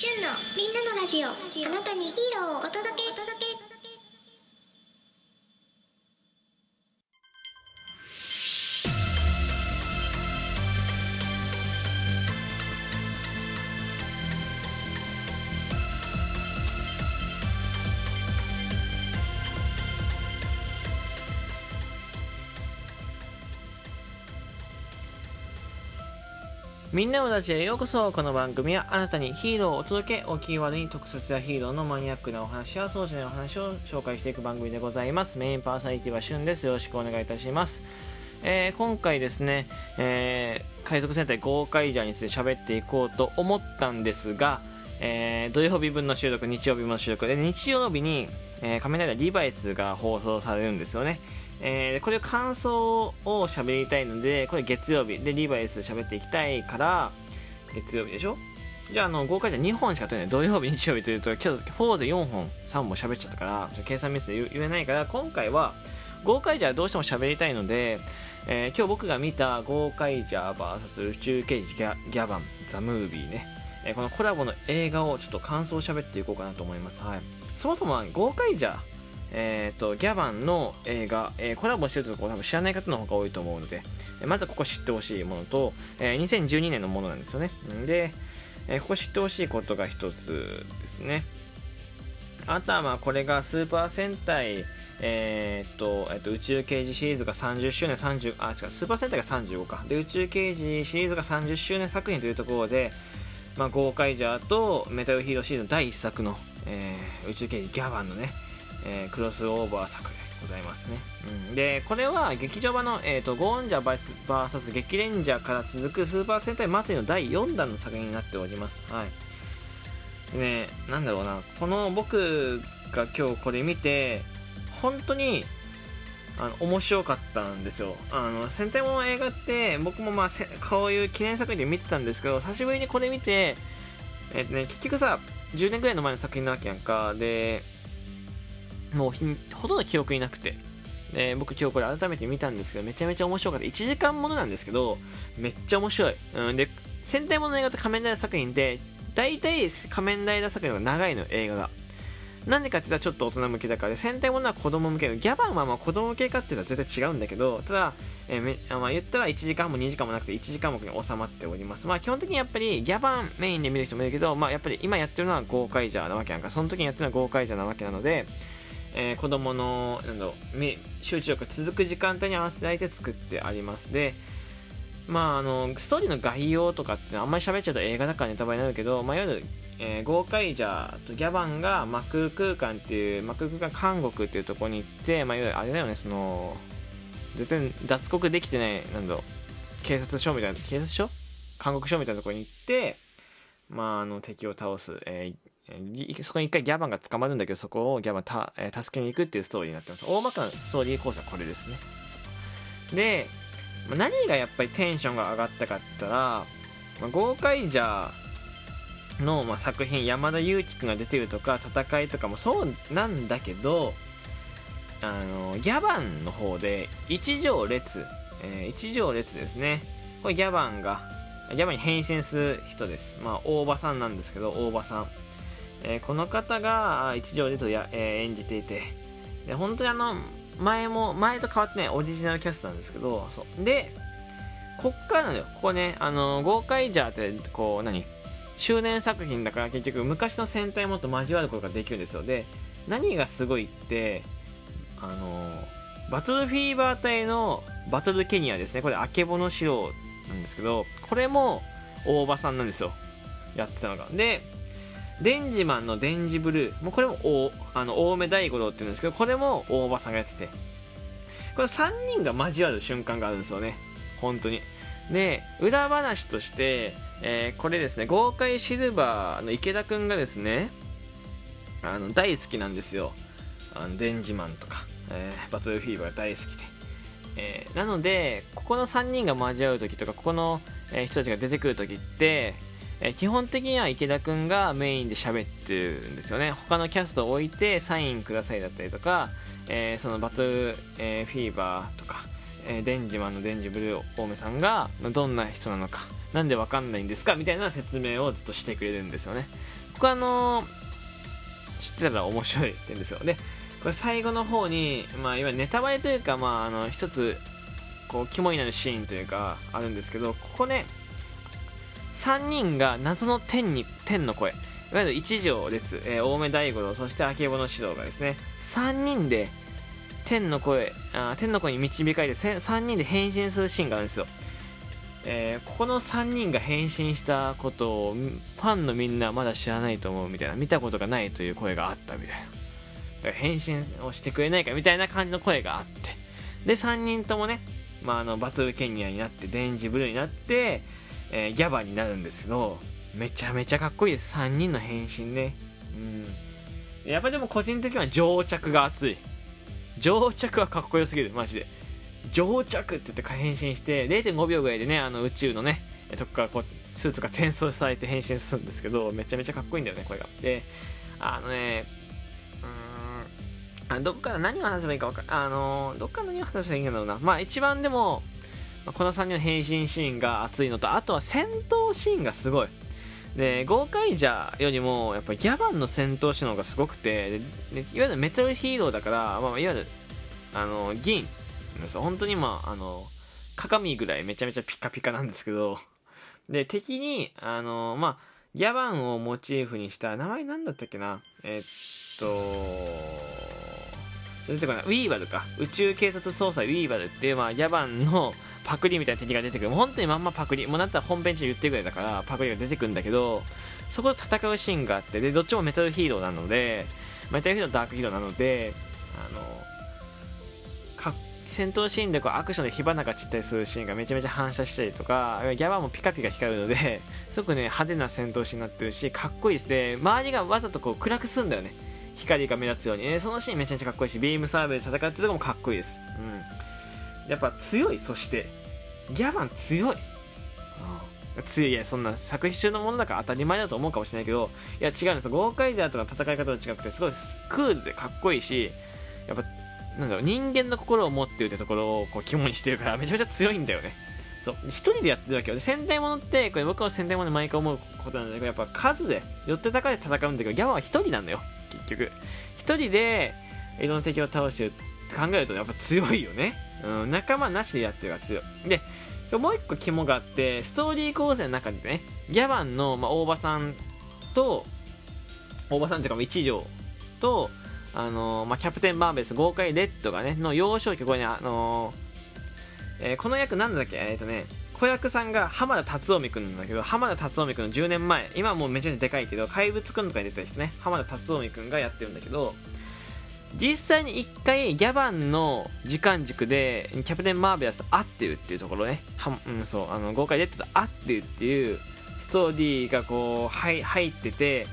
旬のみんなのラジオ。あなたにヒーローをお届け。お届けみんなのラジオへようこそ。この番組はあなたにヒーローをお届けをキーワードに特撮やヒーローのマニアックなお話やそうじゃないお話を紹介していく番組でございます。メインパーソナリティはしゅんです。よろしくお願いいたします。えー、今回ですね、えー、海賊戦隊ゴーカイジャーについて喋っていこうと思ったんですが、えー、土曜日分の収録、日曜日分の収録。で、日曜日に、えー、仮面ライダーリバイスが放送されるんですよね。えー、これ感想を喋りたいので、これ月曜日でリバイス喋っていきたいから、月曜日でしょ？じゃあ、あの、豪華じゃ2本しか取れない。土曜日、日曜日というと、今日、フォーゼ4本、3本喋っちゃったから、計算ミスで言えないから、今回は、豪快じゃどうしても喋りたいので、えー、今日僕が見た豪快じゃ VS 宇宙刑事ギャギャバン、ザ・ムービーね、えー、このコラボの映画をちょっと感想喋っていこうかなと思います。はい。そもそも豪快じゃえーと、ギャバンの映画、えー、コラボしてるところ多分知らない方の方が多いと思うので、えー、まずここ知ってほしいものと、えー、2012年のものなんですよね。で、えー、ここ知ってほしいことが一つですね。あとはまあこれがスーパー戦隊、えー、っと、えー、っと宇宙刑事シリーズが30周年30、あ、違う、スーパー戦隊が35か。で、宇宙刑事シリーズが30周年作品というところで、まあ、ゴーカイジャーとメタルヒーローシリーズの第1作の、えー、宇宙刑事ギャバンのね、えー、クロスオーバー作でございますね。うん、で、これは劇場版の、えーと、ゴーンジャー VS 激レンジャーから続くスーパー戦隊祭りの第4弾の作品になっております。はい。ね、なんだろうな、この僕が今日これ見て、本当にあの面白かったんですよ。あの戦隊もの映画って僕もまあこういう記念作品で見てたんですけど久しぶりにこれ見て、えっ、とね、結局さ10年ぐらいの前の作品なわけやんかでもうほとんど記憶になくて。で、僕今日これ改めて見たんですけど、めちゃめちゃ面白かった。1時間ものなんですけど、めっちゃ面白い。うん、で、戦隊もの映画と仮面ライダー作品で、大体仮面ライダー作品が長いの、映画が。なんでかって言ったらちょっと大人向けだから、戦隊ものは子供向けギャバンはまあ子供向けかって言ったら絶対違うんだけど、ただ、えー、めまあ、言ったら1時間も2時間もなくて1時間目に収まっております。まあ基本的にやっぱりギャバンメインで見る人もいるけど、まあやっぱり今やってるのはゴーカイジャーなわけなんか、その時にやってるのはゴーカイジャーなわけなので、えー、子供のなんだろう集中力が続く時間帯に合わせられて作ってあります。でまああのストーリーの概要とかってあんまり喋っちゃうと映画だからネタバレになるけど、まあ、いわゆる、えー、ゴーカイジャーとギャバンがマク空間っていうマク空間監獄っていうところに行って、まあ、いわゆるあれだよねその絶対脱獄できてないなんだろう警察署みたいな警察署？監獄署みたいなところに行ってまああの敵を倒す、えーそこに一回ギャバンが捕まるんだけど、そこをギャバンた、えー、助けに行くっていうストーリーになってます。大まかなストーリー構成はこれですね。で、まあ、何がやっぱりテンションが上がったかったら、まあ、ゴーカイジャーの、まあ、作品、山田裕貴君が出てるとか、戦いとかもそうなんだけど、あの、ギャバンの方で、一条列、えー、一条列ですね。これギャバンが、ギャバンに変身する人です。まあ、大場さんなんですけど、大場さん。えー、この方が一条でとや、えー、演じていてで本当にあの前も前と変わってないオリジナルキャストなんですけどそう。でこっからなのよ。ここねあのゴーカイジャーってこう何周年作品だから結局昔の戦隊もっと交わることができるんですよ。で何がすごいってあのバトルフィーバー隊のバトルケニアですね。これあけぼの城なんですけどこれも大場さんなんですよ。やってたのが。でデンジマンのデンジブルー。もうこれも大、あの、大目大五郎って言うんですけど、これも大場さんがやってて。これ3人が交わる瞬間があるんですよね。本当に。で、裏話として、えー、これですね、豪快シルバーの池田くんがですね、あの、大好きなんですよ。あの、デンジマンとか、えー、バトルフィーバーが大好きで。えー、なので、ここの3人が交わる時とか、ここの、え人たちが出てくる時って、え基本的には池田くんがメインで喋ってるんですよね。他のキャストを置いてサインくださいだったりとか、えー、そのバトル、えー、フィーバーとか、えー、デンジマンのデンジブルー大目さんがどんな人なのか、なんでわかんないんですかみたいな説明をずっとしてくれるんですよね。僕はあの、知ってたら面白い点ですよ。で、これ最後の方に、まあ、いわゆるネタバレというか、まあ、あの、一つ、こう、肝になるシーンというか、あるんですけど、ここね、3人が謎の天に、天の声、いわゆる一条列、えー、大目大五郎、そして明穂の指導がですね、3人で、天の声、あ天の声に導かれて、3人で変身するシーンがあるんですよ。えー、ここの3人が変身したことをファンのみんなまだ知らないと思うみたいな見たことがないという声があったみたいな。変身をしてくれないかみたいな感じの声があって。で3人ともね、まあ、あのバトルケニアになってデンジブルーになって、えー、ギャバになるんですけどめちゃめちゃかっこいいです。3人の変身ね。うん。やっぱでも個人的には乗着が熱い。乗着はかっこよすぎる。マジで。乗着って言って変身して0.5秒ぐらいでねあの宇宙のねとこからこうスーツが転送されて変身するんですけどめちゃめちゃかっこいいんだよねこれが。であのねうーんどっから何を話せばいいか分かあのどっから何を話せばいいんだろうな。まあ一番でもこの3人の変身シーンが熱いのとあとは戦闘シーンがすごい。で豪快ジャーよりもやっぱりギャバンの戦闘シーンの方がすごくてでいわゆるメタルヒーローだから、まあ、いわゆるあの銀です本当にまあ、あの、鏡ぐらいめちゃめちゃピカピカなんですけど、で、敵に、あの、まあ、ギャバンをモチーフにした、名前なんだったっけな。えっと、それてかな、ウィーバルか。宇宙警察捜査ウィーバルっていう、まあ、ギャバンのパクリみたいな敵が出てくる。本当にまんまパクリ。もうなったら本編中言ってるぐらいだから、パクリが出てくるんだけど、そこで戦うシーンがあって、で、どっちもメタルヒーローなので、メタルヒーローダークヒーローなので、あの、戦闘シーンでこうアクションで火花が散ったりするシーンがめちゃめちゃ反射したりとかギャバもピカピカ光るので すごくね派手な戦闘シーンになってるしかっこいいですね周りがわざとこう暗くするんだよね光が目立つように、ね、そのシーンめちゃめちゃかっこいいしビームサーベルで戦ってるとこもかっこいいです。うん。やっぱ強いそして。ギャバン強い。強い。いやそんな作品中のものだから当たり前だと思うかもしれないけどいや違うんです豪快ジャーとか戦い方と違くてすごいクールでかっこいいしやっぱなんだろう、人間の心を持ってるってところをこう肝にしてるからめちゃめちゃ強いんだよね。そう、一人でやってるわけよ。で、戦隊ものって、これ僕は戦隊もので毎回思うことなんだけど、やっぱ数で、寄って高で戦うんだけど、ギャワは一人なんだよ。結局。一人で、いろんな敵を倒してるって考えると、やっぱ強いよね。うん、仲間なしでやってるから強い。で、もう一個肝があって、ストーリー構成の中でね、ギャバンの、まあ、大場さんと、大場さんっていうか、一条と、あのー、まあ、キャプテン・マーベス豪快レッドがね、の幼少期、これね、あのー、えー、この役なんだっけ？えっ、とね、子役さんが浜田達臣くんなんだけど、浜田達臣くんの10年前、今はもうめちゃめちゃでかいけど、怪物くんとかに出てた人ね、浜田達臣くんがやってるんだけど、実際に一回ギャバンの時間軸でキャプテン・マーベラスと会ってるっていうところね、はうん、そう、あの、豪快レッドと会ってるっていうストーリーがこう、はい、入ってて、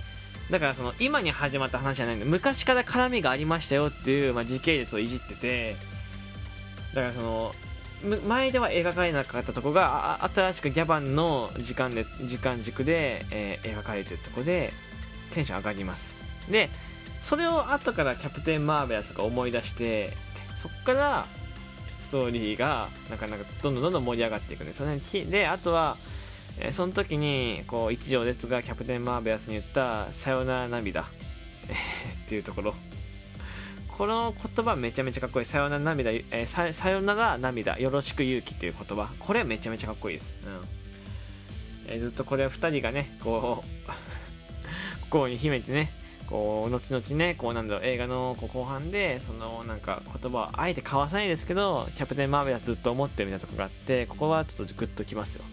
だからその今に始まった話じゃないんで昔から絡みがありましたよっていう、まあ、時系列をいじっててだからその前では描かれなかったとこが新しくギャバンの時間で時間軸で、えー、描かれてるとこでテンション上がります。でそれを後からキャプテン・マーベラスが思い出してそっからストーリーがなかなかどんどんどんどん盛り上がっていくんですよね。であとはえー、その時にこう一条列がキャプテン・マーベラスに言った「さよなら涙」っていうところ。この言葉めちゃめちゃかっこいい。さよなら涙、えー、ささよなら涙、よろしく勇気っていう言葉。これめちゃめちゃかっこいいです。うん。えー、ずっとこれ2人がね、こう 心に秘めてね、こう、後々ね、こうなんだろう、映画のこう後半で、そのなんか言葉をあえて交わさないですけど、キャプテン・マーベラスずっと思ってるみたいなとこがあって、ここはちょっとグッときますよ。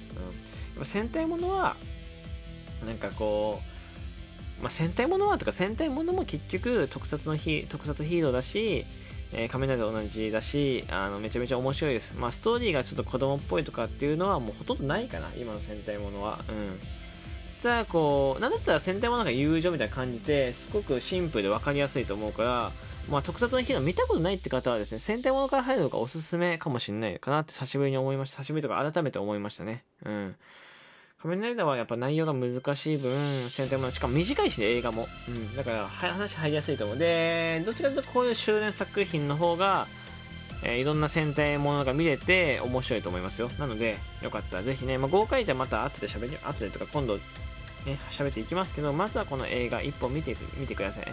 うん。戦隊ものはなんかこう、まあ、戦隊ものはとか戦隊ものも結局特撮のヒ特撮ヒーローだし、えー、仮面ライダー同じだしあのめちゃめちゃ面白いです、まあ、ストーリーがちょっと子供っぽいとかっていうのはもうほとんどないかな今の戦隊ものはうんただこうなんだったら戦隊ものが友情みたいな感じですごくシンプルで分かりやすいと思うからまあ、特撮のヒーロー見たことないって方はですね、戦隊ものから入るのがおすすめかもしれないかなって久しぶりに思いました。久しぶりとか改めて思いましたね。うん。仮面ライダーはやっぱ内容が難しい分、戦隊も、しかも短いしね、映画も。うん。だから、話入りやすいと思う。で、どちらかというとこういう終電作品の方が、えーいろんな戦隊ものが見れて面白いと思いますよ。なので、よかったらぜひね、まあ、豪快じゃまた後で喋り、後でとか今度、ね、喋っていきますけど、まずはこの映画一本見て見てください。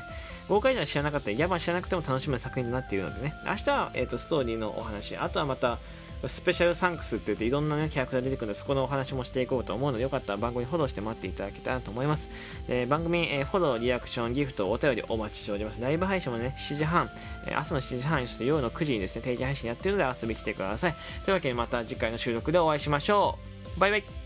豪快じゃ知らなかったり、ヤバ知らなくても楽しめる作品になっているのでね、明日は、えー、とストーリーのお話、あとはまた、スペシャルサンクスって言っていろんな、ね、キャラクター出てくるので、そこのお話もしていこうと思うので、よかったら番組フォローして待っていただけたらと思います。えー番組、えーフォロー、リアクション、ギフト、お便りお待ちしております。ライブ配信もね、7時半、えー朝の7時半、そして夜の9時にですね、定期配信やってるので遊びに来てください。というわけでまた次回の収録でお会いしましょう。バイバイ。